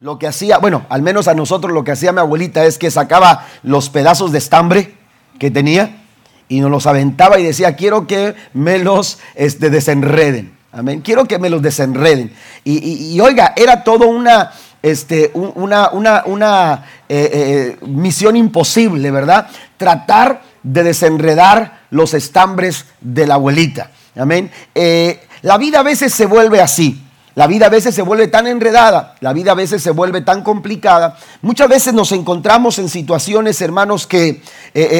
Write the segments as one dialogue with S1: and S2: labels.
S1: Lo que hacía, bueno, al menos a nosotros lo que hacía mi abuelita es que sacaba los pedazos de estambre que tenía y nos los aventaba y decía, quiero que me los este, desenreden. Amén. Quiero que me los desenreden. Y, oiga, era todo una, este, una, una, eh, eh, misión imposible, ¿verdad? Tratar de desenredar los estambres de la abuelita. Amén. Eh, la vida a veces se vuelve así. La vida a veces se vuelve tan enredada, la vida a veces se vuelve tan complicada. Muchas veces nos encontramos en situaciones, hermanos, que eh,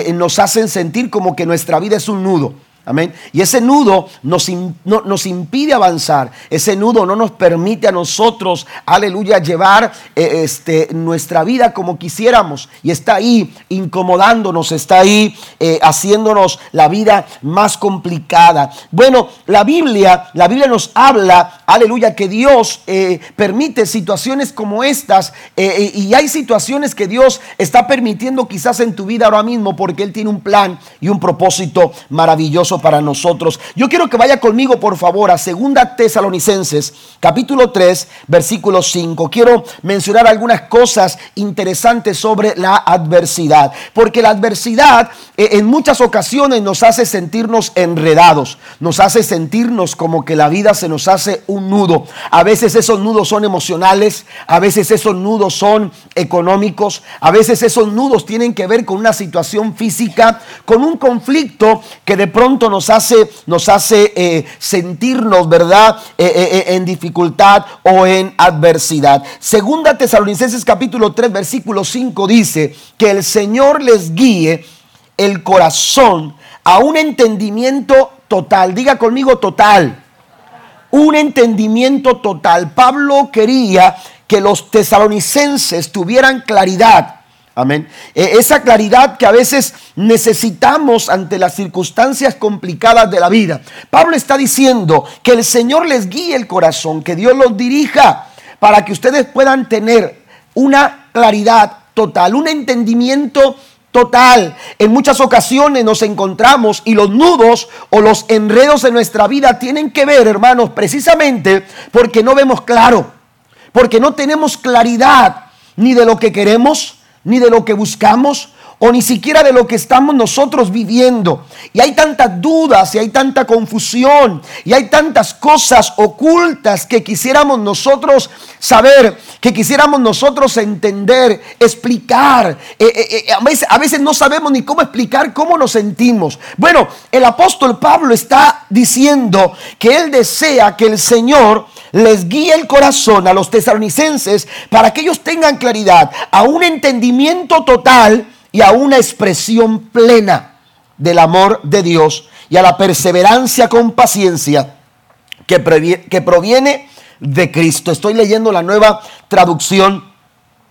S1: eh, nos hacen sentir como que nuestra vida es un nudo. Amén. Y ese nudo nos, nos, impide avanzar. Ese nudo no nos permite a nosotros, aleluya, llevar eh, este, nuestra vida como quisiéramos. Y está ahí incomodándonos, está ahí eh, haciéndonos la vida más complicada. Bueno, la Biblia, la Biblia nos habla, aleluya, que Dios eh, permite situaciones como estas. y hay situaciones que Dios está permitiendo quizás en tu vida ahora mismo porque Él tiene un plan y un propósito maravilloso para nosotros. Yo quiero que vaya conmigo, por favor, a Segunda Tesalonicenses, capítulo 3, versículo 5. Quiero mencionar algunas cosas interesantes sobre la adversidad, porque la adversidad eh, en muchas ocasiones nos hace sentirnos enredados, nos hace sentirnos como que la vida se nos hace un nudo. A veces esos nudos son emocionales, a veces esos nudos son económicos, a veces esos nudos tienen que ver con una situación física, con un conflicto que de pronto nos hace, nos hace eh, sentirnos, ¿verdad?, eh, eh, en dificultad o en adversidad. Segunda Tesalonicenses capítulo 3, versículo 5 dice que el Señor les guíe el corazón a un entendimiento total. Diga conmigo total. Un entendimiento total. Pablo quería que los tesalonicenses tuvieran claridad Amén. E, esa claridad que a veces necesitamos ante las circunstancias complicadas de la vida. Pablo está diciendo que el Señor les guíe el corazón, que Dios los dirija para que ustedes puedan tener una claridad total, un entendimiento total. En muchas ocasiones nos encontramos y los nudos o los enredos en nuestra vida tienen que ver, hermanos, precisamente porque no vemos claro, porque no tenemos claridad ni de lo que queremos, ni de lo que buscamos, o ni siquiera de lo que estamos nosotros viviendo. Y hay tantas dudas y hay tanta confusión y hay tantas cosas ocultas que quisiéramos nosotros saber, que quisiéramos nosotros entender, explicar. Eh, eh, eh, a, veces, a veces no sabemos ni cómo explicar cómo nos sentimos. Bueno, el apóstol Pablo está diciendo que él desea que el Señor les guíe el corazón a los tesalonicenses para que ellos tengan claridad, a un entendimiento total y a una expresión plena del amor de Dios y a la perseverancia con paciencia que, que proviene de Cristo. Estoy leyendo la nueva traducción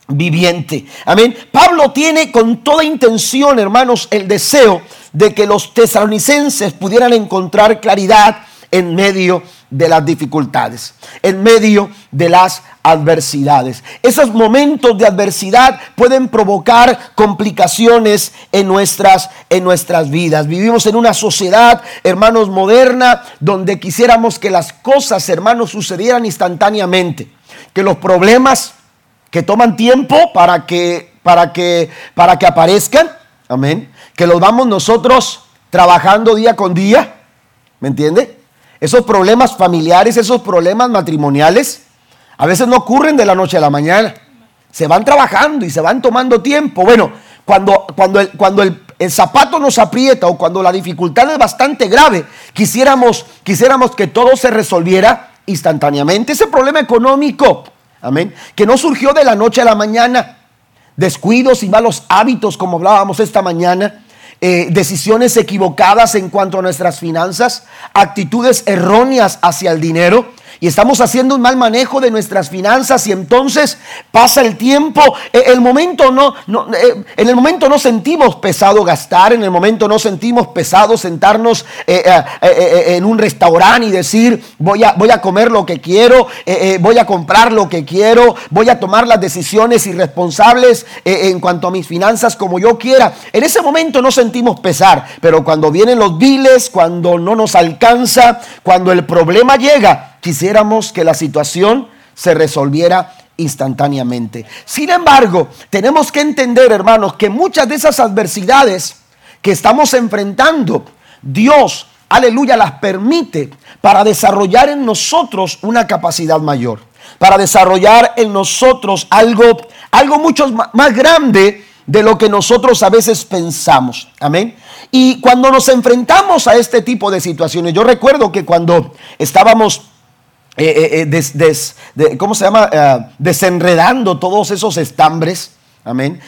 S1: viviente. Amén. Pablo tiene con toda intención, hermanos, el deseo de que los tesalonicenses pudieran encontrar claridad en medio de las dificultades, en medio de las adversidades. Esos momentos de adversidad pueden provocar complicaciones en nuestras, en nuestras vidas. Vivimos en una sociedad, hermanos, moderna, donde quisiéramos que las cosas, hermanos, sucedieran instantáneamente, que los problemas que toman tiempo para que, para que, para que aparezcan, amén, que los vamos nosotros trabajando día con día, ¿me entiende? Esos problemas familiares, esos problemas matrimoniales, a veces no ocurren de la noche a la mañana. Se van trabajando y se van tomando tiempo. Bueno, cuando, cuando, el, cuando el, zapato nos aprieta o cuando la dificultad es bastante grave, quisiéramos, quisiéramos que todo se resolviera instantáneamente. Ese problema económico, amén, que no surgió de la noche a la mañana. Descuidos y malos hábitos, como hablábamos esta mañana eh, decisiones equivocadas en cuanto a nuestras finanzas, actitudes erróneas hacia el dinero y estamos haciendo un mal manejo de nuestras finanzas y entonces pasa el tiempo, eh, el momento no, eh, en el momento no sentimos pesado gastar, en el momento no sentimos pesado sentarnos eh, en un restaurante y decir voy a, voy a comer lo que quiero, voy a comprar lo que quiero, voy a tomar las decisiones irresponsables en cuanto a mis finanzas como yo quiera. En ese momento no sentimos pesar, pero cuando vienen los viles, cuando no nos alcanza, cuando el problema llega, quisiéramos que la situación se resolviera instantáneamente. Sin embargo, tenemos que entender, hermanos, que muchas de esas adversidades que estamos enfrentando, Dios, aleluya, las permite para desarrollar en nosotros una capacidad mayor, para desarrollar en nosotros algo, algo mucho más grande de lo que nosotros a veces pensamos. Amén. Y cuando nos enfrentamos a este tipo de situaciones, yo recuerdo que cuando estábamos eh, eh, eh, ¿cómo se llama? desenredando todos esos estambres. Amén.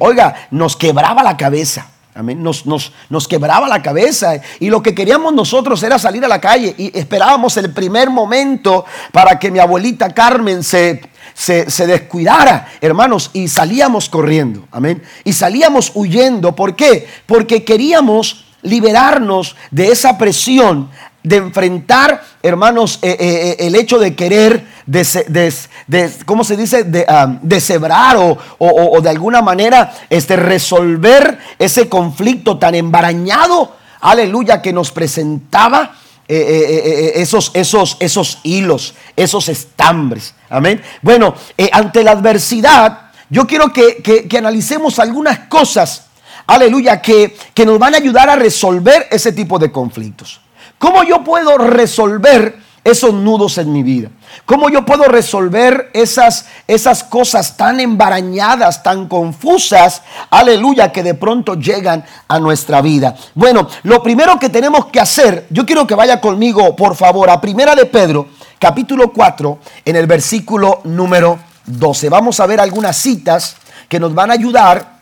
S1: oiga, nos quebraba la cabeza. Amén. Nos, nos, nos, quebraba la cabeza. Y lo que queríamos nosotros era salir a la calle. Y esperábamos el primer momento para que mi abuelita Carmen se, se, se, descuidara, hermanos. Y salíamos corriendo. Amén. Y salíamos huyendo. ¿Por qué? Porque queríamos liberarnos de esa presión de enfrentar, hermanos, eh, eh, eh, el hecho de querer, de, ¿cómo se dice?, de um, deshebrar o, o, de alguna manera este, resolver ese conflicto tan embarañado, aleluya, que nos presentaba esos, esos, esos hilos, esos estambres. Amén. Bueno, ante la adversidad, yo quiero que, que analicemos algunas cosas, aleluya, que, que nos van a ayudar a resolver ese tipo de conflictos. ¿Cómo yo puedo resolver esos nudos en mi vida? ¿Cómo yo puedo resolver esas, esas cosas tan embarañadas, tan confusas, aleluya, que de pronto llegan a nuestra vida? Bueno, lo primero que tenemos que hacer, yo quiero que vaya conmigo, por favor, a Primera de Pedro, capítulo 4, en el versículo número 12. Vamos a ver algunas citas que nos van a ayudar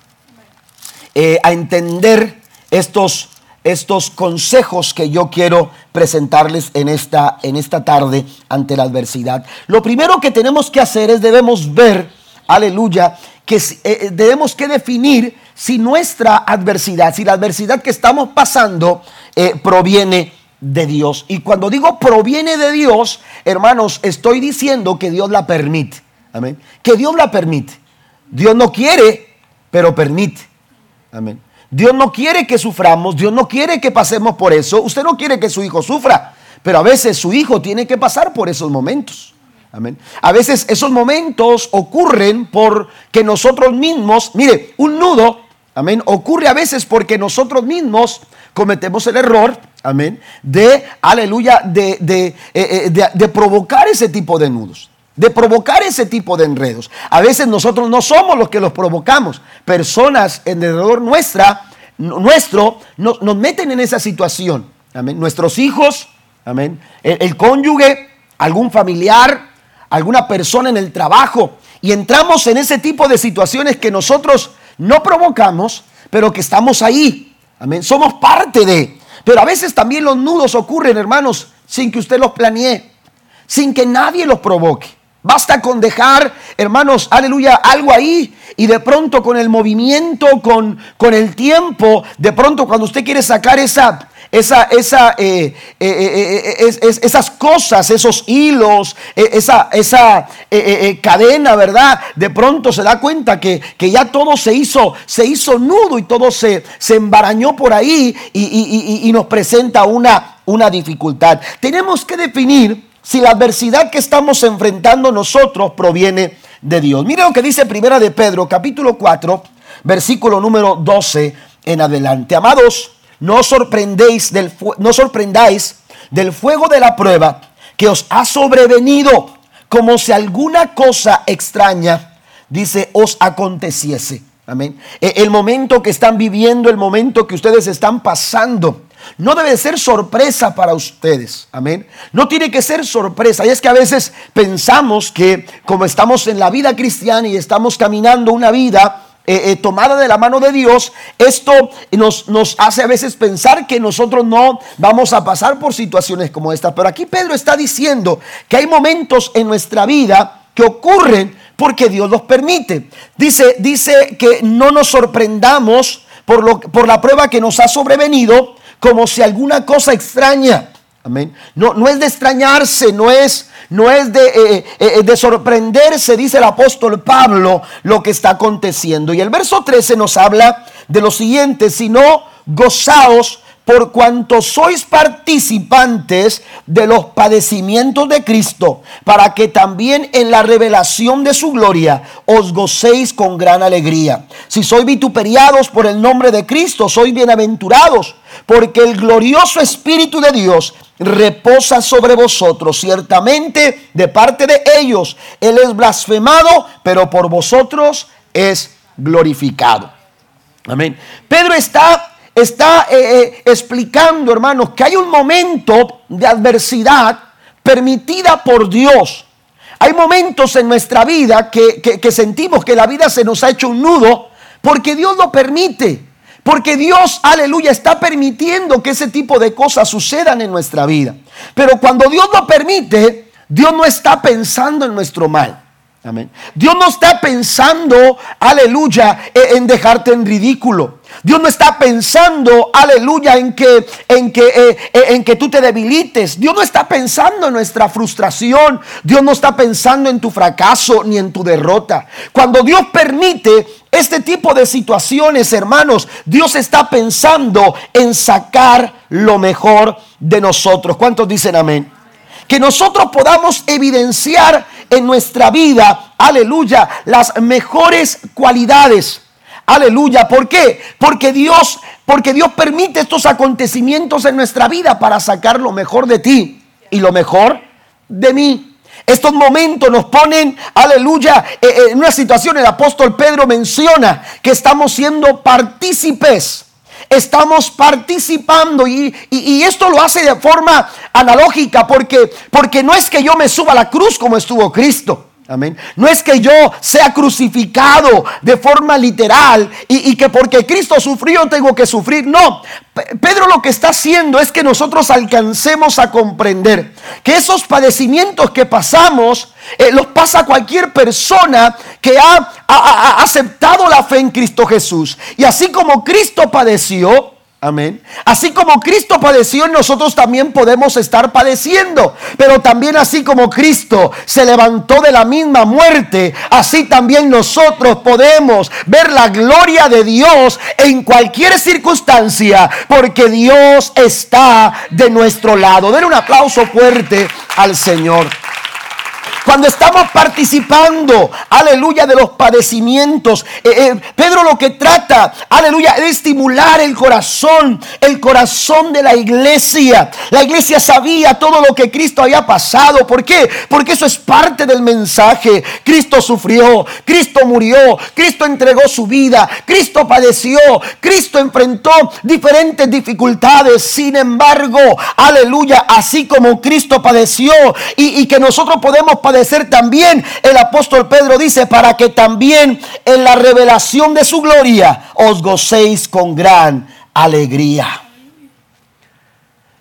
S1: eh, a entender estos estos consejos que yo quiero presentarles en esta, en esta tarde ante la adversidad. Lo primero que tenemos que hacer es debemos ver, aleluya, que eh, eh, debemos que definir si nuestra adversidad, si la adversidad que estamos pasando eh, proviene de Dios. Y cuando digo proviene de Dios, hermanos, estoy diciendo que Dios la permite. Amén. Que Dios la permite. Dios no quiere, pero permite. Amén. Dios no quiere que suframos, Dios no quiere que pasemos por eso. Usted no quiere que su hijo sufra, pero a veces su hijo tiene que pasar por esos momentos. Amén. A veces esos momentos ocurren porque nosotros mismos, mire, un nudo, amén, ocurre a veces porque nosotros mismos cometemos el error, amén, de, aleluya, de, de, eh, eh, de provocar ese tipo de nudos de provocar ese tipo de enredos. A veces nosotros no somos los que los provocamos. Personas en alrededor nuestra, nuestro nos, meten en esa situación. Amén. Nuestros hijos, amén. El, cónyuge, algún familiar, alguna persona en el trabajo. Y entramos en ese tipo de situaciones que nosotros no provocamos, pero que estamos ahí. Amén. Somos parte de. Pero a veces también los nudos ocurren, hermanos, sin que usted los planee, sin que nadie los provoque. Basta con dejar, hermanos, aleluya, algo ahí. Y de pronto con el movimiento, con, con el tiempo, de pronto cuando usted quiere sacar esa, esa, esa, eh, eh, eh, esas cosas, esos hilos, esa, esa cadena, ¿verdad? De pronto se da cuenta que, que, ya todo se hizo, se hizo nudo y todo se, se embarañó por ahí y, y, y nos presenta una, una dificultad. Tenemos que definir si la adversidad que estamos enfrentando nosotros proviene de Dios. Mire lo que dice Primera de Pedro, capítulo 4, versículo número 12 en adelante. Amados, no sorprendéis del no sorprendáis del fuego de la prueba que os ha sobrevenido, como si alguna cosa extraña, dice, os aconteciese. Amén. E, el momento que están viviendo, el momento que ustedes están pasando, no debe ser sorpresa para ustedes. Amén. No tiene que ser sorpresa. Y es que a veces pensamos que como estamos en la vida cristiana y estamos caminando una vida eh, eh, tomada de la mano de Dios, esto nos, nos hace a veces pensar que nosotros no vamos a pasar por situaciones como esta. Pero aquí Pedro está diciendo que hay momentos en nuestra vida que ocurren porque Dios los permite. Dice, dice que no nos sorprendamos por, lo, por la prueba que nos ha sobrevenido, como si alguna cosa extraña. Amén. No, no es de extrañarse, no es, no es de, eh, eh, eh, de sorprenderse, dice el apóstol Pablo, lo que está aconteciendo. Y el verso 13 nos habla de lo siguiente, sino gozaos por cuanto sois participantes de los padecimientos de Cristo, para que también en la revelación de su gloria os gocéis con gran alegría. Si sois vituperiados por el nombre de Cristo, sois bienaventurados, porque el glorioso Espíritu de Dios reposa sobre vosotros. Ciertamente, de parte de ellos, Él es blasfemado, pero por vosotros es glorificado. Amén. Pedro está está eh, eh, explicando, hermanos, que hay un momento de adversidad permitida por Dios. Hay momentos en nuestra vida que, que sentimos que la vida se nos ha hecho un nudo porque Dios lo permite. Porque Dios, aleluya, está permitiendo que ese tipo de cosas sucedan en nuestra vida. Pero cuando Dios lo permite, Dios no está pensando en nuestro mal. Dios no está pensando, aleluya, e, en dejarte en ridículo. Dios no está pensando, aleluya, en que, en que, eh, eh, en que tú te debilites. Dios no está pensando en nuestra frustración. Dios no está pensando en tu fracaso ni en tu derrota. Cuando Dios permite este tipo de situaciones, hermanos, Dios está pensando en sacar lo mejor de nosotros. ¿Cuántos dicen amén? Que nosotros podamos evidenciar en nuestra vida, aleluya, las mejores cualidades. Aleluya, ¿por qué? Porque Dios, porque Dios permite estos acontecimientos en nuestra vida para sacar lo mejor de ti y lo mejor de mí. Estos momentos nos ponen, aleluya, eh, eh, en una situación el apóstol Pedro menciona que estamos siendo partícipes estamos participando y, esto lo hace de forma analógica porque, porque no es que yo me suba a la cruz como estuvo Cristo. Amén. No es que yo sea crucificado de forma literal y, que porque Cristo sufrió tengo que sufrir. No, Pedro lo que está haciendo es que nosotros alcancemos a comprender que esos padecimientos que pasamos eh, los pasa cualquier persona que ha aceptado la fe en Cristo Jesús. Y así como Cristo padeció, Amén. Así como Cristo padeció, nosotros también podemos estar padeciendo. Pero también así como Cristo se levantó de la misma muerte, así también nosotros podemos ver la gloria de Dios en cualquier circunstancia, porque Dios está de nuestro lado. Den un aplauso fuerte al Señor. Cuando estamos participando, aleluya, de los padecimientos, eh, eh, Pedro lo que trata, aleluya, es estimular el corazón, el corazón de la iglesia. La iglesia sabía todo lo que Cristo había pasado. ¿Por qué? Porque eso es parte del mensaje. Cristo sufrió, Cristo murió, Cristo entregó su vida, Cristo padeció, Cristo enfrentó diferentes dificultades. Sin embargo, aleluya, así como Cristo padeció y, y que nosotros podemos padecer ser también, el apóstol Pedro dice, para que también en la revelación de su gloria os gocéis con gran alegría.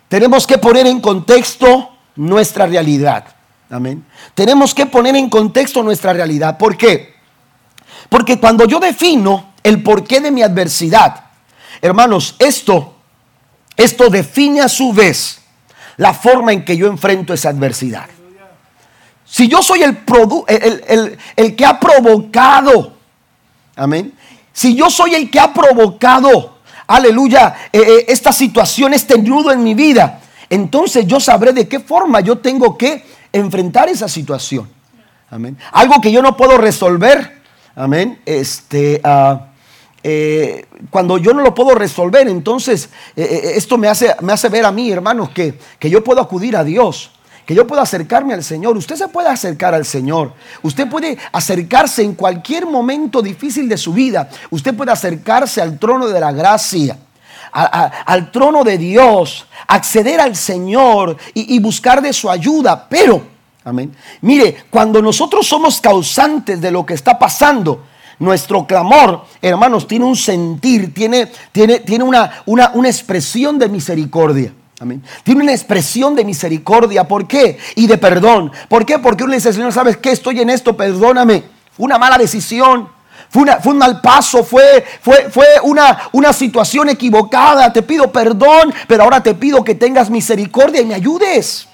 S1: Tenemos que poner en contexto nuestra realidad. Amén. Tenemos que poner en contexto nuestra realidad. ¿Por qué? Porque cuando yo defino el porqué de mi adversidad, hermanos, esto, esto define a su vez la forma en que yo enfrento esa adversidad. Si yo soy el, que ha provocado, amén. Si yo soy el que ha provocado, aleluya, eh, eh, esta situación, este nudo en mi vida, entonces yo sabré de qué forma yo tengo que enfrentar esa situación. Amén. Algo que yo no puedo resolver, amén. Este, ah, eh, cuando yo no lo puedo resolver, entonces esto me hace, me hace ver a mí, hermanos, que, que yo puedo acudir a Dios que yo pueda acercarme al Señor. Usted se puede acercar al Señor. Usted puede acercarse en cualquier momento difícil de su vida. Usted puede acercarse al trono de la gracia. al trono de Dios, acceder al Señor y, y buscar de su ayuda. Pero, amén. Mire, cuando nosotros somos causantes de lo que está pasando, nuestro clamor, hermanos, tiene un sentir, tiene, tiene, tiene una, una, una expresión de misericordia. Tiene una expresión de misericordia. ¿Por qué? Y de perdón. ¿Por qué? Porque uno le dice, Señor, ¿sabes qué? Estoy en esto, perdóname. Fue una mala decisión. Fue, fue un mal paso, fue, fue, fue una, una situación equivocada. Te pido perdón, pero ahora te pido que tengas misericordia y me ayudes.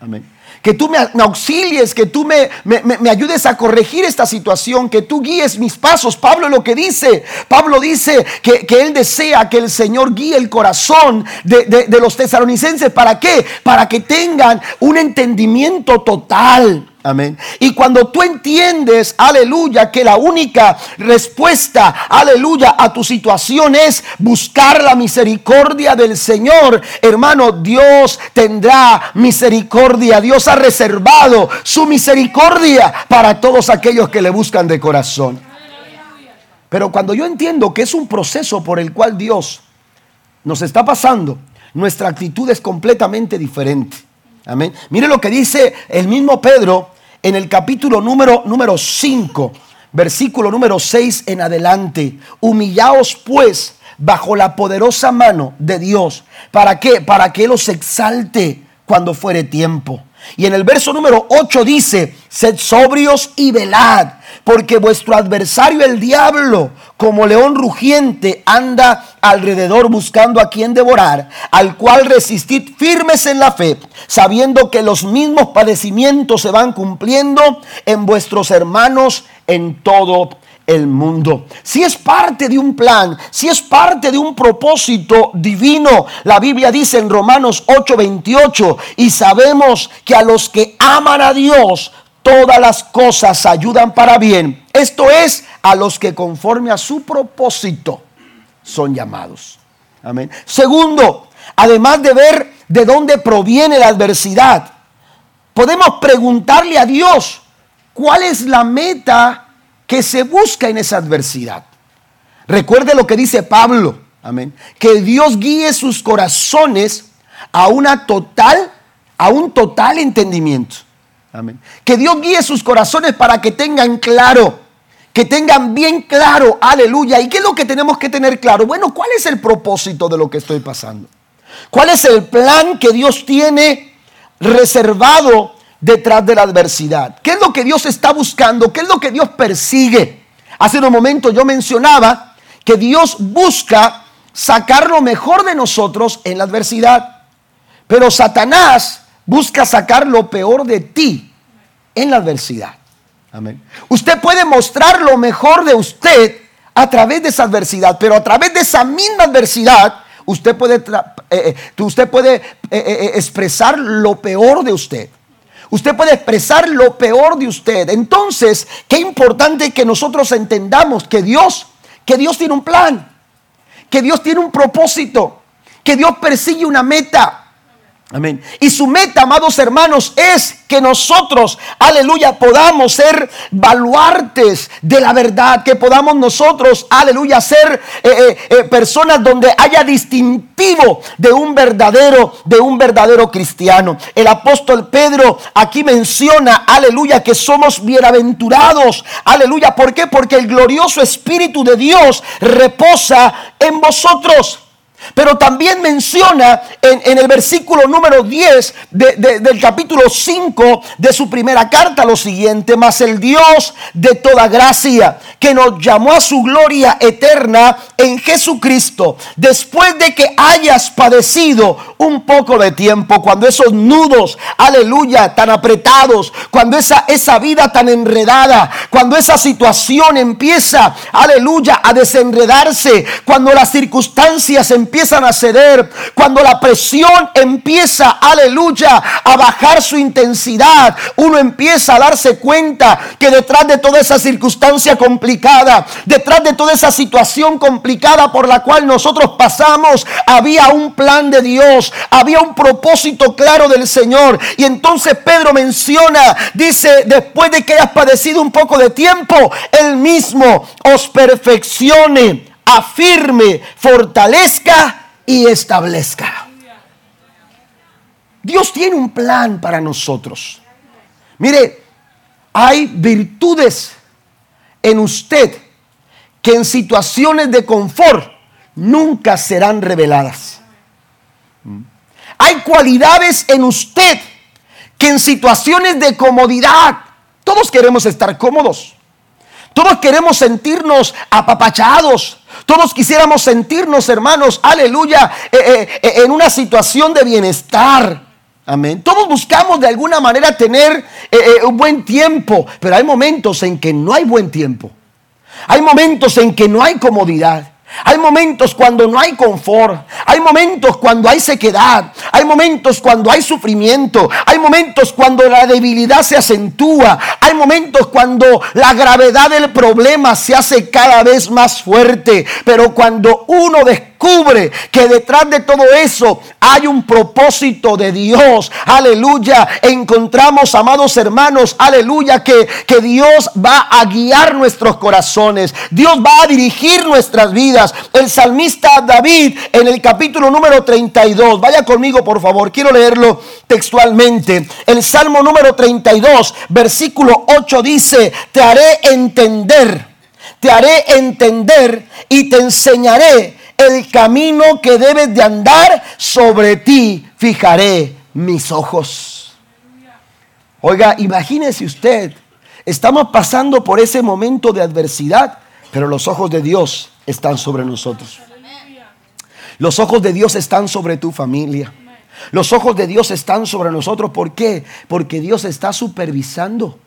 S1: Amén que tú me, auxilies, que tú me, me, ayudes a corregir esta situación, que tú guíes mis pasos. Pablo lo que dice, Pablo dice que, él desea que el Señor guíe el corazón de, de los tesalonicenses. ¿Para qué? Para que tengan un entendimiento total Amén. Y cuando tú entiendes, aleluya, que la única respuesta, aleluya, a tu situación es buscar la misericordia del Señor, hermano, Dios tendrá misericordia. Dios ha reservado su misericordia para todos aquellos que le buscan de corazón. Pero cuando yo entiendo que es un proceso por el cual Dios nos está pasando, nuestra actitud es completamente diferente. Amén. Mire lo que dice el mismo Pedro en el capítulo número, número 5, versículo número 6 en adelante. Humillaos pues bajo la poderosa mano de Dios. ¿Para qué? Para que Él os exalte cuando fuere tiempo. Y en el verso número 8 dice, sed sobrios y velad, porque vuestro adversario el diablo, como león rugiente, anda alrededor buscando a quien devorar, al cual resistid firmes en la fe, sabiendo que los mismos padecimientos se van cumpliendo en vuestros hermanos en todo el mundo. Si es parte de un plan, si es parte de un propósito divino, la Biblia dice en Romanos 8:28, y sabemos que a los que aman a Dios, todas las cosas ayudan para bien. Esto es a los que conforme a su propósito son llamados. Amén. Segundo, además de ver de dónde proviene la adversidad, podemos preguntarle a Dios cuál es la meta que se busca en esa adversidad. Recuerde lo que dice Pablo, amén, que Dios guíe sus corazones a una total a un total entendimiento. Amén. Que Dios guíe sus corazones para que tengan claro, que tengan bien claro, aleluya. ¿Y qué es lo que tenemos que tener claro? Bueno, ¿cuál es el propósito de lo que estoy pasando? ¿Cuál es el plan que Dios tiene reservado detrás de la adversidad? ¿Qué es lo que Dios está buscando? ¿Qué es lo que Dios persigue? Hace un momento yo mencionaba que Dios busca sacar lo mejor de nosotros en la adversidad. Pero Satanás busca sacar lo peor de ti en la adversidad. Amén. Usted puede mostrar lo mejor de usted a través de esa adversidad, pero a través de esa misma adversidad, usted puede, eh, eh, usted puede eh, expresar lo peor de usted. Usted puede expresar lo peor de usted. Entonces, qué importante que nosotros entendamos que Dios, que Dios tiene un plan, que Dios tiene un propósito, que Dios persigue una meta. Amén. Y su meta, amados hermanos, es que nosotros, aleluya, podamos ser baluartes de la verdad, que podamos nosotros, aleluya, ser eh, eh, eh, personas donde haya distintivo de un verdadero, de un verdadero cristiano. El apóstol Pedro aquí menciona, aleluya, que somos bienaventurados, aleluya, ¿por qué? Porque el glorioso Espíritu de Dios reposa en vosotros. Pero también menciona en, el versículo número 10 del capítulo 5 de su primera carta lo siguiente, mas el Dios de toda gracia, que nos llamó a su gloria eterna en Jesucristo, después de que hayas padecido un poco de tiempo, cuando esos nudos, aleluya, tan apretados, cuando esa, esa vida tan enredada, cuando esa situación empieza, aleluya, a desenredarse, cuando las circunstancias empiezan empiezan a ceder, cuando la presión empieza, aleluya, a bajar su intensidad, uno empieza a darse cuenta que detrás de toda esa circunstancia complicada, detrás de toda esa situación complicada por la cual nosotros pasamos, había un plan de Dios, había un propósito claro del Señor. Y entonces Pedro menciona, dice, después de que hayas padecido un poco de tiempo, él mismo os perfeccione afirme, fortalezca y establezca. Dios tiene un plan para nosotros. Mire, hay virtudes en usted que en situaciones de confort nunca serán reveladas. Hay cualidades en usted que en situaciones de comodidad, todos queremos estar cómodos. Todos queremos sentirnos apapachados. Todos quisiéramos sentirnos, hermanos, aleluya, eh, eh, eh, en una situación de bienestar. Amén. Todos buscamos de alguna manera tener un buen tiempo, pero hay momentos en que no hay buen tiempo. Hay momentos en que no hay comodidad. Hay momentos cuando no hay confort. Hay momentos cuando hay sequedad. Hay momentos cuando hay sufrimiento. Hay momentos cuando la debilidad se acentúa. Hay momentos cuando la gravedad del problema se hace cada vez más fuerte. Pero cuando uno descubre que detrás de todo eso hay un propósito de Dios. Aleluya. Encontramos, amados hermanos, aleluya, que, que Dios va a guiar nuestros corazones. Dios va a dirigir nuestras vidas. El salmista David en el capítulo número 32. Vaya conmigo, por favor. Quiero leerlo textualmente. El Salmo número 32, versículo 8 dice, te haré entender, te haré entender y te enseñaré el camino que debes de andar, sobre ti fijaré mis ojos. Oiga, imagínese usted, estamos pasando por ese momento de adversidad, pero los ojos de Dios están sobre nosotros. Los ojos de Dios están sobre tu familia. Los ojos de Dios están sobre nosotros. ¿Por qué? Porque Dios está supervisando.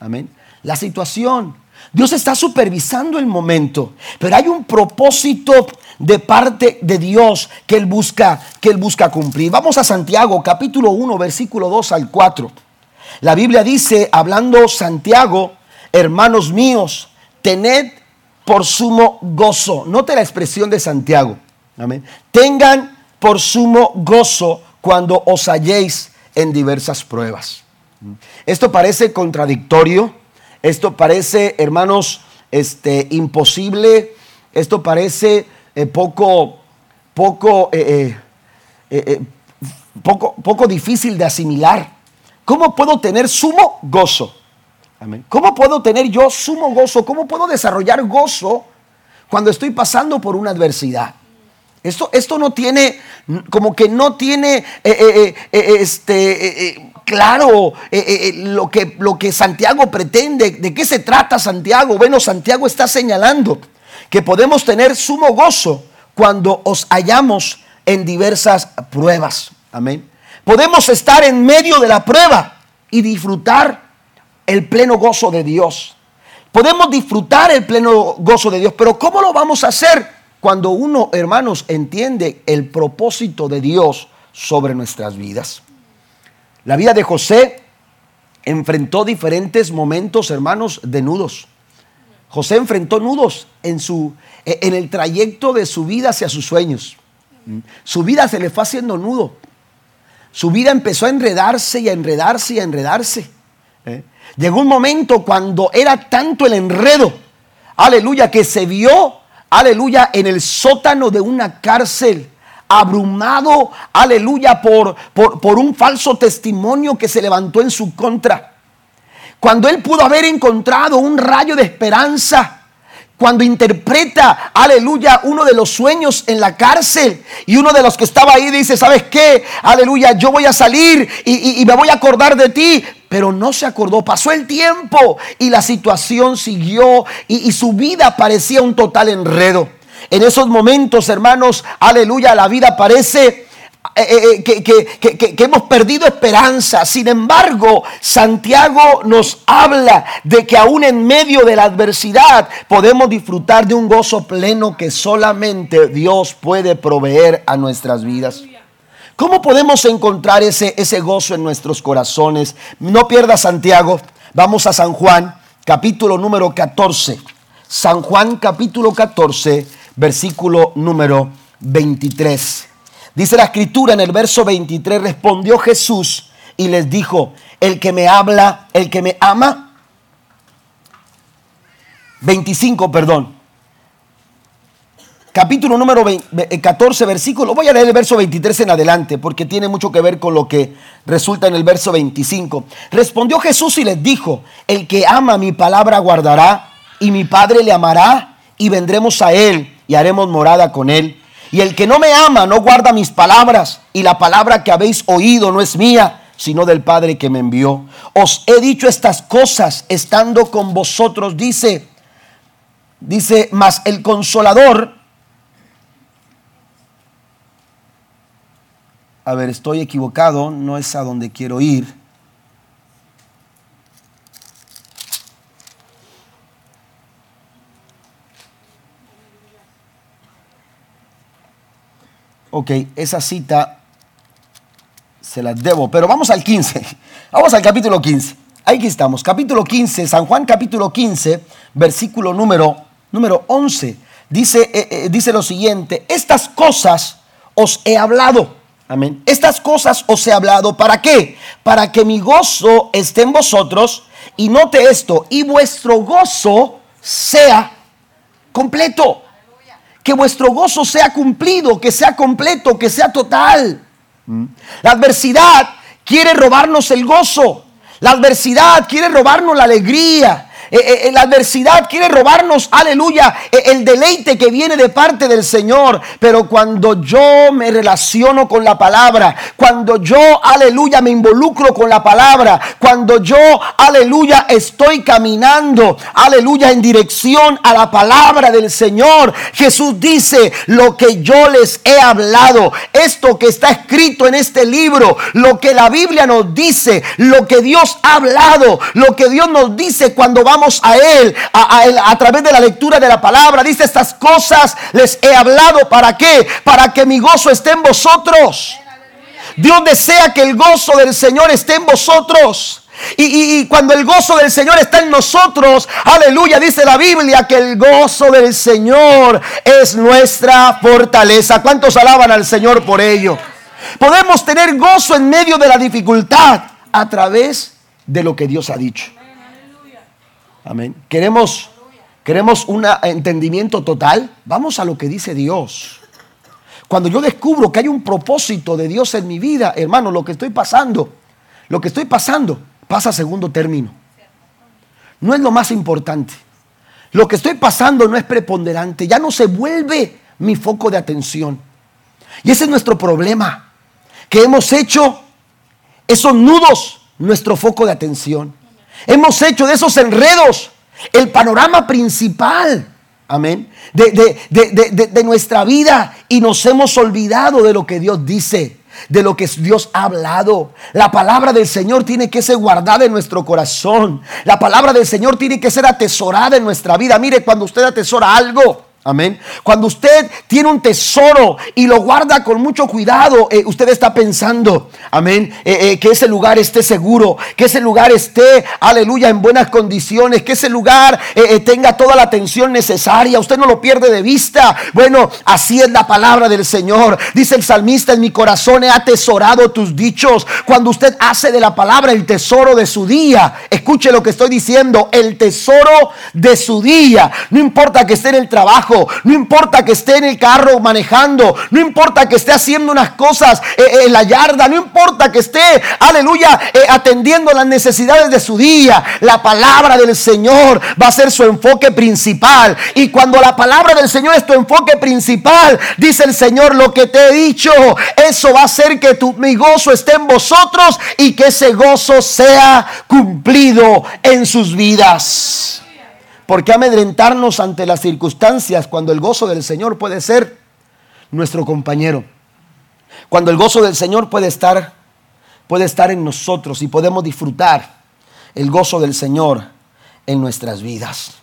S1: Amén. La situación. Dios está supervisando el momento, pero hay un propósito de parte de Dios que él busca que él busca cumplir. Vamos a Santiago, capítulo 1, versículo 2 al 4. La Biblia dice, hablando Santiago, hermanos míos, tened por sumo gozo. Note la expresión de Santiago. Amén. Tengan por sumo gozo cuando os halléis en diversas pruebas. Esto parece contradictorio, esto parece, hermanos, este, imposible, esto parece eh, poco, poco, eh, eh, poco, poco difícil de asimilar. ¿Cómo puedo tener sumo gozo? Amén. ¿Cómo puedo tener yo sumo gozo? ¿Cómo puedo desarrollar gozo cuando estoy pasando por una adversidad? Esto, esto no tiene, como que no tiene este, claro lo, que, lo que Santiago pretende. ¿De qué se trata Santiago? Bueno, Santiago está señalando que podemos tener sumo gozo cuando os hallamos en diversas pruebas. Amén. Podemos estar en medio de la prueba y disfrutar el pleno gozo de Dios. Podemos disfrutar el pleno gozo de Dios, pero ¿cómo lo vamos a hacer cuando uno, hermanos, entiende el propósito de Dios sobre nuestras vidas? La vida de José enfrentó diferentes momentos, hermanos, de nudos. José enfrentó nudos en, su, en el trayecto de su vida hacia sus sueños. Su vida se le fue haciendo nudo. Su vida empezó a enredarse y a enredarse y a enredarse. ¿eh? Llegó un momento cuando era tanto el enredo, aleluya, que se vio, aleluya, en el sótano de una cárcel, abrumado, aleluya, por, por, por un falso testimonio que se levantó en su contra. Cuando él pudo haber encontrado un rayo de esperanza, cuando interpreta, aleluya, uno de los sueños en la cárcel y uno de los que estaba ahí dice, ¿sabes qué? Aleluya, yo voy a salir y, me voy a acordar de ti. Pero no se acordó, pasó el tiempo y la situación siguió y, y su vida parecía un total enredo. En esos momentos, hermanos, aleluya, la vida parece eh, eh, eh, que, hemos perdido esperanza. Sin embargo, Santiago nos habla de que aún en medio de la adversidad podemos disfrutar de un gozo pleno que solamente Dios puede proveer a nuestras vidas. ¿Cómo podemos encontrar ese, ese gozo en nuestros corazones? No pierda Santiago. Vamos a San Juan, capítulo número 14. San Juan, capítulo 14, versículo número 23. Dice la escritura en el verso 23, respondió Jesús y les dijo, el que me habla, el que me ama, 25, perdón. Capítulo número 14, eh, versículo. Voy a leer el verso 23 en adelante porque tiene mucho que ver con lo que resulta en el verso 25. Respondió Jesús y les dijo, el que ama mi palabra guardará y mi Padre le amará y vendremos a él y haremos morada con él y el que no me ama no guarda mis palabras, y la palabra que habéis oído no es mía, sino del Padre que me envió. Os he dicho estas cosas estando con vosotros, dice, dice, mas el consolador, A ver, estoy equivocado, no es a donde quiero ir. Ok, esa cita se la debo, pero vamos al 15. Vamos al capítulo 15. Aquí estamos, capítulo 15, San Juan capítulo 15, versículo número, número 11. Dice, eh, eh, dice lo siguiente, estas cosas os he hablado. Amén. Estas cosas os he hablado, ¿para qué? Para que mi gozo esté en vosotros y note esto, y vuestro gozo sea completo. Que vuestro gozo sea cumplido, que sea completo, que sea total. La adversidad quiere robarnos el gozo. La adversidad quiere robarnos la alegría. Eh, eh, eh, la adversidad quiere robarnos, aleluya, el deleite que viene de parte del Señor. Pero cuando yo me relaciono con la palabra, cuando yo, aleluya, me involucro con la palabra, cuando yo, aleluya, estoy caminando, aleluya, en dirección a la palabra del Señor, Jesús dice, lo que yo les he hablado, esto que está escrito en este libro, lo que la Biblia nos dice, lo que Dios ha hablado, lo que Dios nos dice cuando vamos a él, a, través de la lectura de la palabra. Dice estas cosas les he hablado. ¿Para qué? Para que mi gozo esté en vosotros. Dios desea que el gozo del Señor esté en vosotros. Y, cuando el gozo del Señor está en nosotros, aleluya, dice la Biblia que el gozo del Señor es nuestra fortaleza. ¿Cuántos alaban al Señor por ello? Podemos tener gozo en medio de la dificultad a través de lo que Dios ha dicho. Amén. Queremos, queremos un entendimiento total. Vamos a lo que dice Dios. Cuando yo descubro que hay un propósito de Dios en mi vida, hermano, lo que estoy pasando, lo que estoy pasando pasa a segundo término. No es lo más importante. Lo que estoy pasando no es preponderante, ya no se vuelve mi foco de atención. Y ese es nuestro problema, que hemos hecho esos nudos nuestro foco de atención. Hemos hecho de esos enredos el panorama principal, amén, de, nuestra vida y nos hemos olvidado de lo que Dios dice de lo que Dios ha hablado. La palabra del Señor tiene que ser guardada en nuestro corazón. La palabra del Señor tiene que ser atesorada en nuestra vida. Mire, cuando usted atesora algo, Amén. Cuando usted tiene un tesoro y lo guarda con mucho cuidado, eh, usted está pensando, amén, eh, eh, que ese lugar esté seguro, que ese lugar esté, aleluya, en buenas condiciones, que ese lugar tenga toda la atención necesaria. Usted no lo pierde de vista. Bueno, así es la palabra del Señor. Dice el salmista, en mi corazón he atesorado tus dichos. Cuando usted hace de la palabra el tesoro de su día, escuche lo que estoy diciendo, el tesoro de su día. No importa que esté en el trabajo no importa que esté en el carro manejando, no importa que esté haciendo unas cosas eh, eh, en la yarda, no importa que esté, aleluya, eh, atendiendo las necesidades de su día. La palabra del Señor va a ser su enfoque principal. Y cuando la palabra del Señor es tu enfoque principal, dice el Señor, lo que te he dicho, eso va a hacer que tu, mi gozo esté en vosotros y que ese gozo sea cumplido en sus vidas. ¿Por qué amedrentarnos ante las circunstancias cuando el gozo del Señor puede ser nuestro compañero? Cuando el gozo del Señor puede estar, puede estar en nosotros y podemos disfrutar el gozo del Señor en nuestras vidas.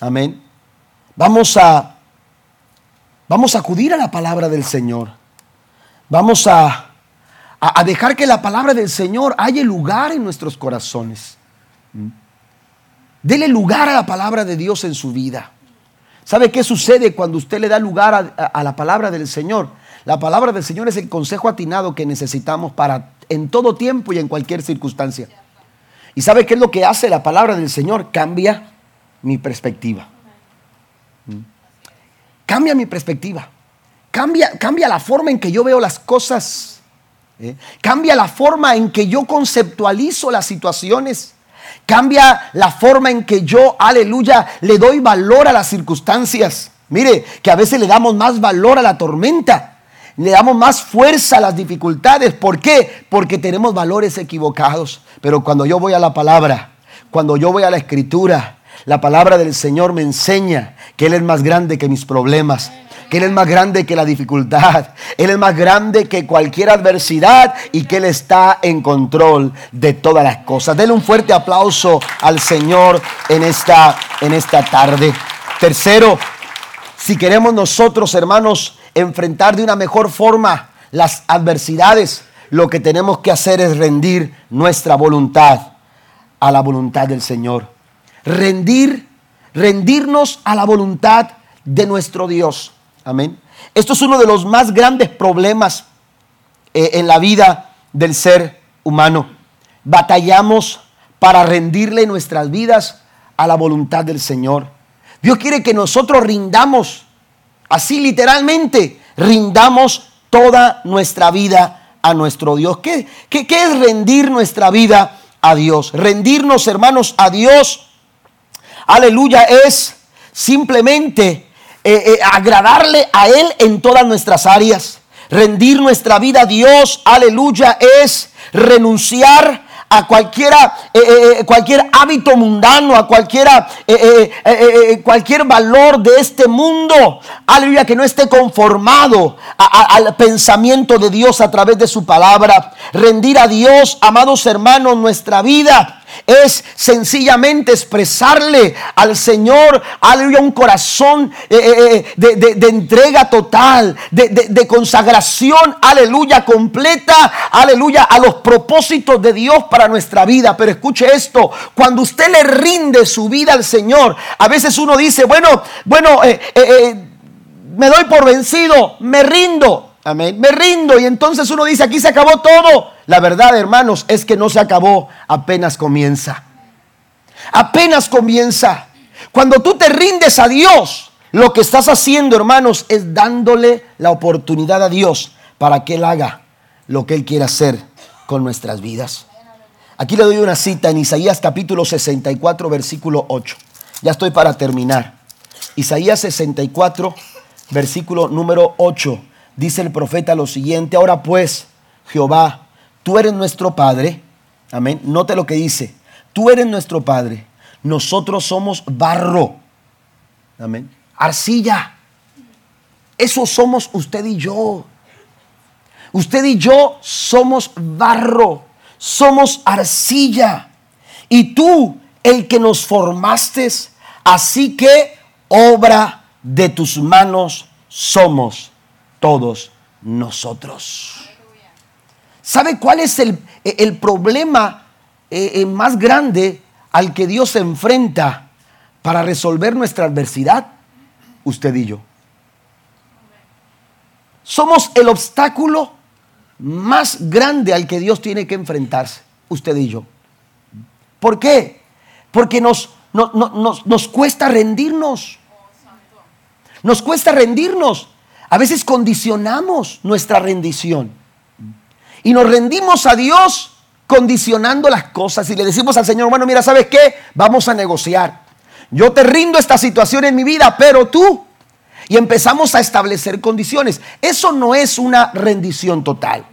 S1: Amén. Vamos a, vamos a acudir a la palabra del Señor. Vamos a, a, dejar que la palabra del Señor haya lugar en nuestros corazones. Dele lugar a la palabra de Dios en su vida. ¿Sabe qué sucede cuando usted le da lugar a, la palabra del Señor? La palabra del Señor es el consejo atinado que necesitamos para en todo tiempo y en cualquier circunstancia. ¿Y sabe qué es lo que hace la palabra del Señor? Cambia mi perspectiva. ¿Mm? Cambia mi perspectiva. Cambia, cambia la forma en que yo veo las cosas. ¿eh? Cambia la forma en que yo conceptualizo las situaciones. Cambia la forma en que yo, aleluya, le doy valor a las circunstancias. Mire, que a veces le damos más valor a la tormenta. Le damos más fuerza a las dificultades. ¿Por qué? Porque tenemos valores equivocados. Pero cuando yo voy a la palabra, cuando yo voy a la escritura, la palabra del Señor me enseña que Él es más grande que mis problemas Él es más grande que la dificultad, Él es más grande que cualquier adversidad y que Él está en control de todas las cosas. Denle un fuerte aplauso al Señor en esta, en esta tarde. Tercero, si queremos nosotros, hermanos, enfrentar de una mejor forma las adversidades, lo que tenemos que hacer es rendir nuestra voluntad a la voluntad del Señor. Rendir, rendirnos a la voluntad de nuestro Dios. Amén. Esto es uno de los más grandes problemas eh, en la vida del ser humano. Batallamos para rendirle nuestras vidas a la voluntad del Señor. Dios quiere que nosotros rindamos, así literalmente, rindamos toda nuestra vida a nuestro Dios. ¿Qué, es rendir nuestra vida a Dios? Rendirnos, hermanos, a Dios, aleluya, es simplemente eh, eh, agradarle a Él en todas nuestras áreas. Rendir nuestra vida a Dios, aleluya, es renunciar a cualquiera, eh, cualquier hábito mundano, a cualquiera, cualquier valor de este mundo, aleluya, que no esté conformado al pensamiento de Dios a través de su palabra. Rendir a Dios, amados hermanos, nuestra vida es sencillamente expresarle al Señor, aleluya, un corazón eh, eh, eh, de, entrega total, de, de, consagración, aleluya, completa, aleluya, a los propósitos de Dios para nuestra vida. Pero escuche esto, cuando usted le rinde su vida al Señor, a veces uno dice, bueno, bueno, me doy por vencido, me rindo. Amén. Me rindo y entonces uno dice, aquí se acabó todo. La verdad, hermanos, es que no se acabó, apenas comienza. Apenas comienza. Cuando tú te rindes a Dios, lo que estás haciendo, hermanos, es dándole la oportunidad a Dios para que Él haga lo que Él quiere hacer con nuestras vidas. Aquí le doy una cita en Isaías capítulo 64, versículo 8. Ya estoy para terminar. Isaías 64, versículo número 8 dice el profeta lo siguiente, ahora pues, Jehová, tú eres nuestro Padre, amén, note lo que dice, tú eres nuestro Padre, nosotros somos barro, amén, arcilla, eso somos usted y yo. Usted y yo somos barro, somos arcilla. Y tú, el que nos formaste, así que obra de tus manos somos todos nosotros. ¿Sabe cuál es el, el problema eh, eh, más grande al que Dios se enfrenta para resolver nuestra adversidad? Usted y yo. Somos el obstáculo más grande al que Dios tiene que enfrentarse, usted y yo. ¿Por qué? Porque nos, nos, nos cuesta rendirnos. Nos cuesta rendirnos. A veces condicionamos nuestra rendición. Y nos rendimos a Dios condicionando las cosas. Y le decimos al Señor, bueno, mira, ¿sabes qué? Vamos a negociar. Yo te rindo esta situación en mi vida, pero tú. Y empezamos a establecer condiciones. Eso no es una rendición total.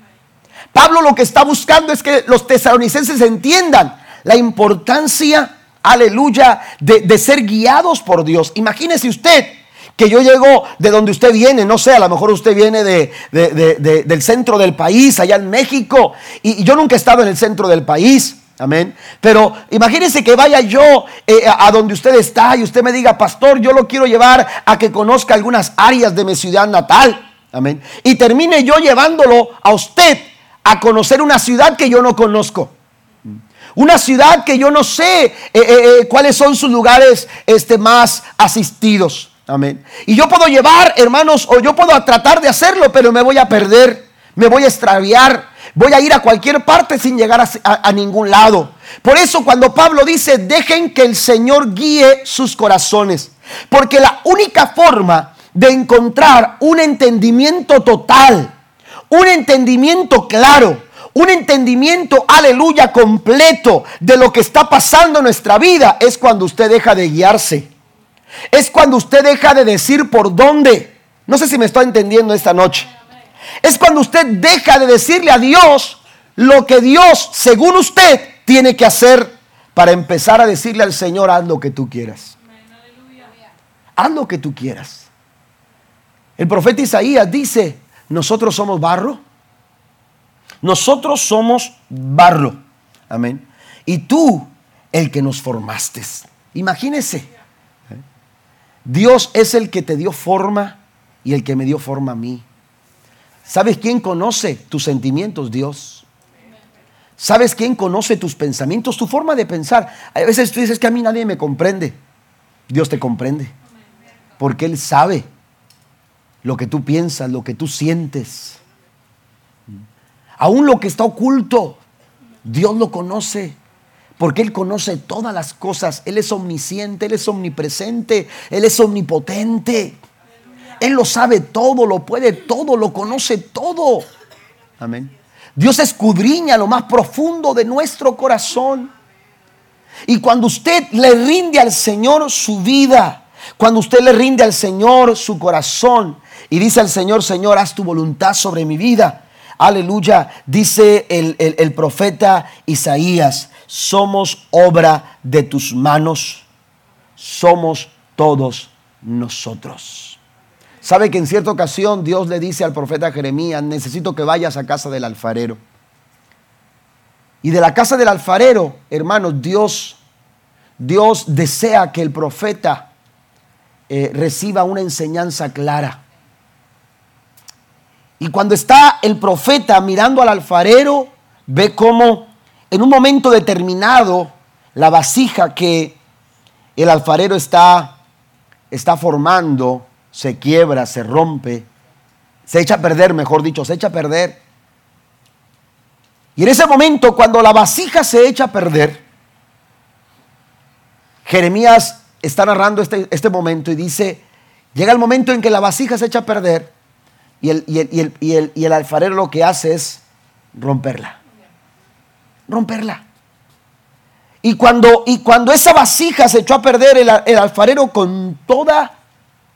S1: Pablo lo que está buscando es que los tesalonicenses entiendan la importancia, aleluya, de, de ser guiados por Dios. Imagínese usted que yo llego de donde usted viene, no sé, a lo mejor usted viene de, del centro del país, allá en México, y, yo nunca he estado en el centro del país. Amén. Pero imagínese que vaya yo eh, a donde usted está y usted me diga, pastor, yo lo quiero llevar a que conozca algunas áreas de mi ciudad natal. Amén. Y termine yo llevándolo a usted a conocer una ciudad que yo no conozco. Una ciudad que yo no sé eh, eh, cuáles son sus lugares este, más asistidos. Amén. Y yo puedo llevar, hermanos, o yo puedo tratar de hacerlo, pero me voy a perder, me voy a extraviar, voy a ir a cualquier parte sin llegar a, ningún lado. Por eso cuando Pablo dice, dejen que el Señor guíe sus corazones, porque la única forma de encontrar un entendimiento total, un entendimiento claro, un entendimiento, aleluya, completo de lo que está pasando en nuestra vida es cuando usted deja de guiarse es cuando usted deja de decir por dónde. No sé si me estoy entendiendo esta noche. Es cuando usted deja de decirle a Dios lo que Dios, según usted, tiene que hacer para empezar a decirle al Señor, haz lo que tú quieras. Haz lo que tú quieras. El profeta Isaías dice, nosotros somos barro. Nosotros somos barro. Amén. Y tú, el que nos formaste. Imagínese. Dios es el que te dio forma y el que me dio forma a mí. ¿Sabes quién conoce tus sentimientos? Dios. ¿Sabes quién conoce tus pensamientos, tu forma de pensar? A veces tú dices que a mí nadie me comprende. Dios te comprende. Porque Él sabe lo que tú piensas, lo que tú sientes. Aún lo que está oculto, Dios lo conoce. Porque Él conoce todas las cosas. Él es omnisciente, Él es omnipresente, Él es omnipotente. Él lo sabe todo, lo puede todo, lo conoce todo. Amén. Dios escudriña lo más profundo de nuestro corazón. Y cuando usted le rinde al Señor su vida, cuando usted le rinde al Señor su corazón y dice al Señor, Señor, haz tu voluntad sobre mi vida. Aleluya, dice el, el profeta Isaías, somos obra de tus manos, somos todos nosotros. Sabe que en cierta ocasión Dios le dice al profeta Jeremías, necesito que vayas a casa del alfarero. Y de la casa del alfarero, hermanos, Dios, Dios desea que el profeta eh, reciba una enseñanza clara. Y cuando está el profeta mirando al alfarero, ve cómo en un momento determinado la vasija que el alfarero está, está formando se quiebra, se rompe, se echa a perder, mejor dicho, se echa a perder. Y en ese momento, cuando la vasija se echa a perder, Jeremías está narrando este, este momento y dice, llega el momento en que la vasija se echa a perder y el, y el, alfarero lo que hace es romperla. Romperla. Y cuando, y cuando esa vasija se echó a perder, el, alfarero con toda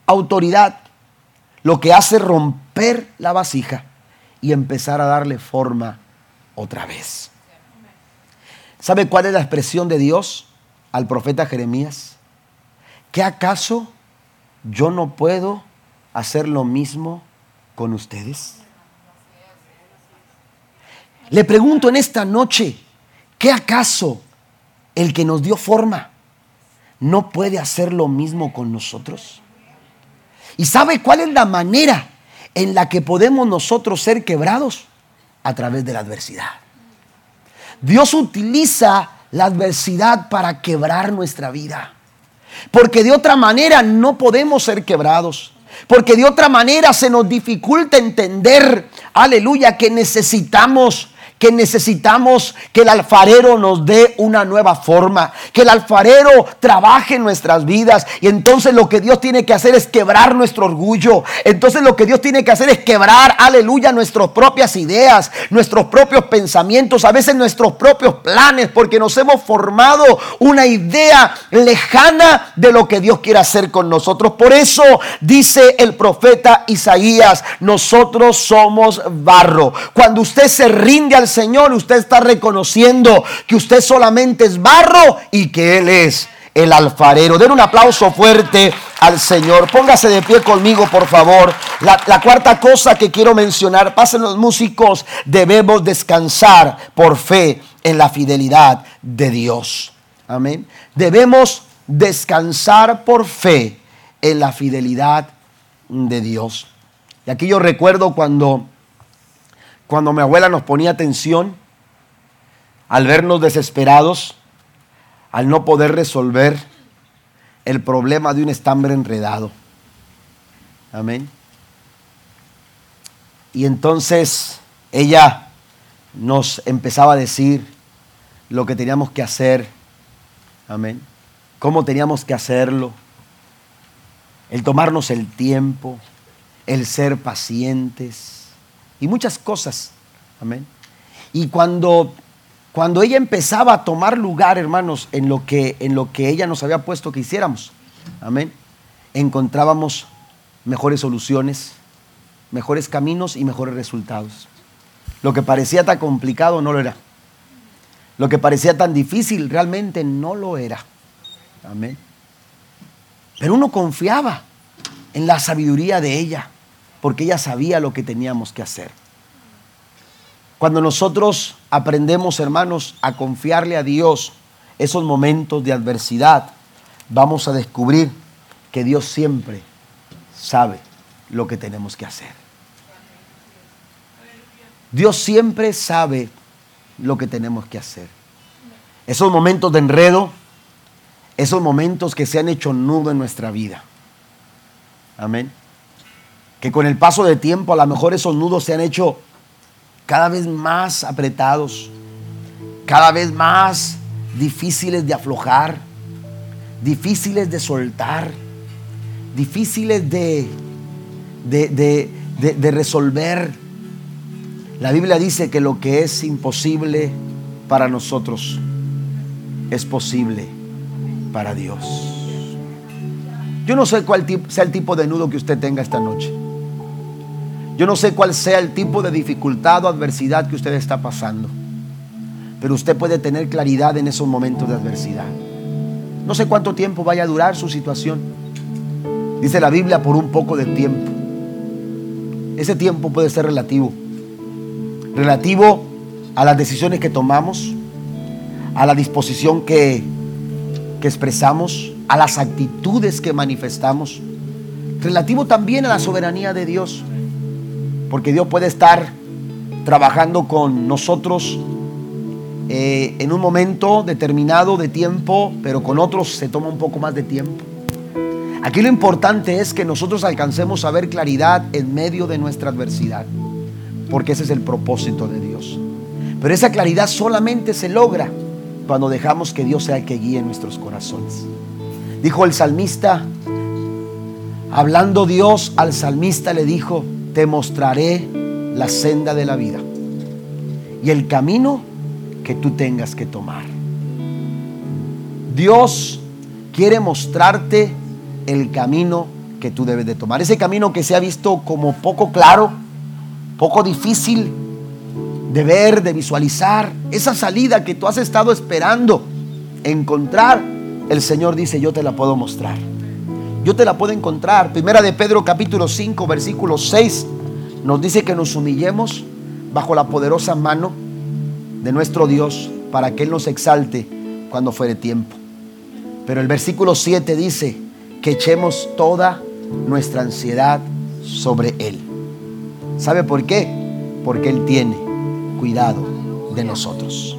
S1: autoridad lo que hace romper la vasija y empezar a darle forma otra vez. ¿Sabe cuál es la expresión de Dios al profeta Jeremías? ¿Que acaso yo no puedo hacer lo mismo con ustedes? Le pregunto en esta noche, ¿qué acaso el que nos dio forma no puede hacer lo mismo con nosotros? ¿Y sabe cuál es la manera en la que podemos nosotros ser quebrados? A través de la adversidad. Dios utiliza la adversidad para quebrar nuestra vida. Porque de otra manera no podemos ser quebrados. Porque de otra manera se nos dificulta entender, aleluya, que necesitamos que necesitamos que el alfarero nos dé una nueva forma, que el alfarero trabaje en nuestras vidas. Y entonces lo que Dios tiene que hacer es quebrar nuestro orgullo. Entonces lo que Dios tiene que hacer es quebrar, aleluya, nuestras propias ideas, nuestros propios pensamientos, a veces nuestros propios planes, porque nos hemos formado una idea lejana de lo que Dios quiere hacer con nosotros. Por eso dice el profeta Isaías, nosotros somos barro. Cuando usted se rinde al Señor, usted está reconociendo que usted solamente es barro y que Él es el alfarero. Den un aplauso fuerte al Señor. Póngase de pie conmigo, por favor. La, la, cuarta cosa que quiero mencionar, pasen los músicos, debemos descansar por fe en la fidelidad de Dios. Amén. Debemos descansar por fe en la fidelidad de Dios. Y aquí yo recuerdo cuando cuando mi abuela nos ponía atención, al vernos desesperados, al no poder resolver el problema de un estambre enredado. Amén. Y entonces ella nos empezaba a decir lo que teníamos que hacer. Amén. Cómo teníamos que hacerlo. El tomarnos el tiempo, el ser pacientes y muchas cosas. Amén. Y cuando, cuando ella empezaba a tomar lugar, hermanos, en lo, que, en lo que ella nos había puesto que hiciéramos, amén, encontrábamos mejores soluciones, mejores caminos y mejores resultados. Lo que parecía tan complicado no lo era. Lo que parecía tan difícil realmente no lo era. Amén. Pero uno confiaba en la sabiduría de ella. Porque ella sabía lo que teníamos que hacer. Cuando nosotros aprendemos, hermanos, a confiarle a Dios esos momentos de adversidad, vamos a descubrir que Dios siempre sabe lo que tenemos que hacer. Dios siempre sabe lo que tenemos que hacer. Esos momentos de enredo, esos momentos que se han hecho nudo en nuestra vida. Amén. Que con el paso de tiempo a lo mejor esos nudos se han hecho cada vez más apretados, cada vez más difíciles de aflojar, difíciles de soltar, difíciles de, de, de resolver. La Biblia dice que lo que es imposible para nosotros es posible para Dios. Yo no sé cuál sea el tipo de nudo que usted tenga esta noche. Yo no sé cuál sea el tipo de dificultad o adversidad que usted está pasando. Pero usted puede tener claridad en esos momentos de adversidad. No sé cuánto tiempo vaya a durar su situación. Dice la Biblia por un poco de tiempo. Ese tiempo puede ser relativo. Relativo a las decisiones que tomamos, a la disposición que, que expresamos, a las actitudes que manifestamos. Relativo también a la soberanía de Dios. Porque Dios puede estar trabajando con nosotros eh, en un momento determinado de tiempo, pero con otros se toma un poco más de tiempo. Aquí lo importante es que nosotros alcancemos a ver claridad en medio de nuestra adversidad, porque ese es el propósito de Dios. Pero esa claridad solamente se logra cuando dejamos que Dios sea el que guíe nuestros corazones. Dijo el salmista, hablando Dios al salmista le dijo, te mostraré la senda de la vida y el camino que tú tengas que tomar. Dios quiere mostrarte el camino que tú debes de tomar. Ese camino que se ha visto como poco claro, poco difícil de ver, de visualizar. Esa salida que tú has estado esperando encontrar, el Señor dice, yo te la puedo mostrar yo te la puedo encontrar. Primera de Pedro capítulo 5 versículo 6 nos dice que nos humillemos bajo la poderosa mano de nuestro Dios para que Él nos exalte cuando fuere tiempo. Pero el versículo 7 dice que echemos toda nuestra ansiedad sobre Él. ¿Sabe por qué? Porque Él tiene cuidado de nosotros.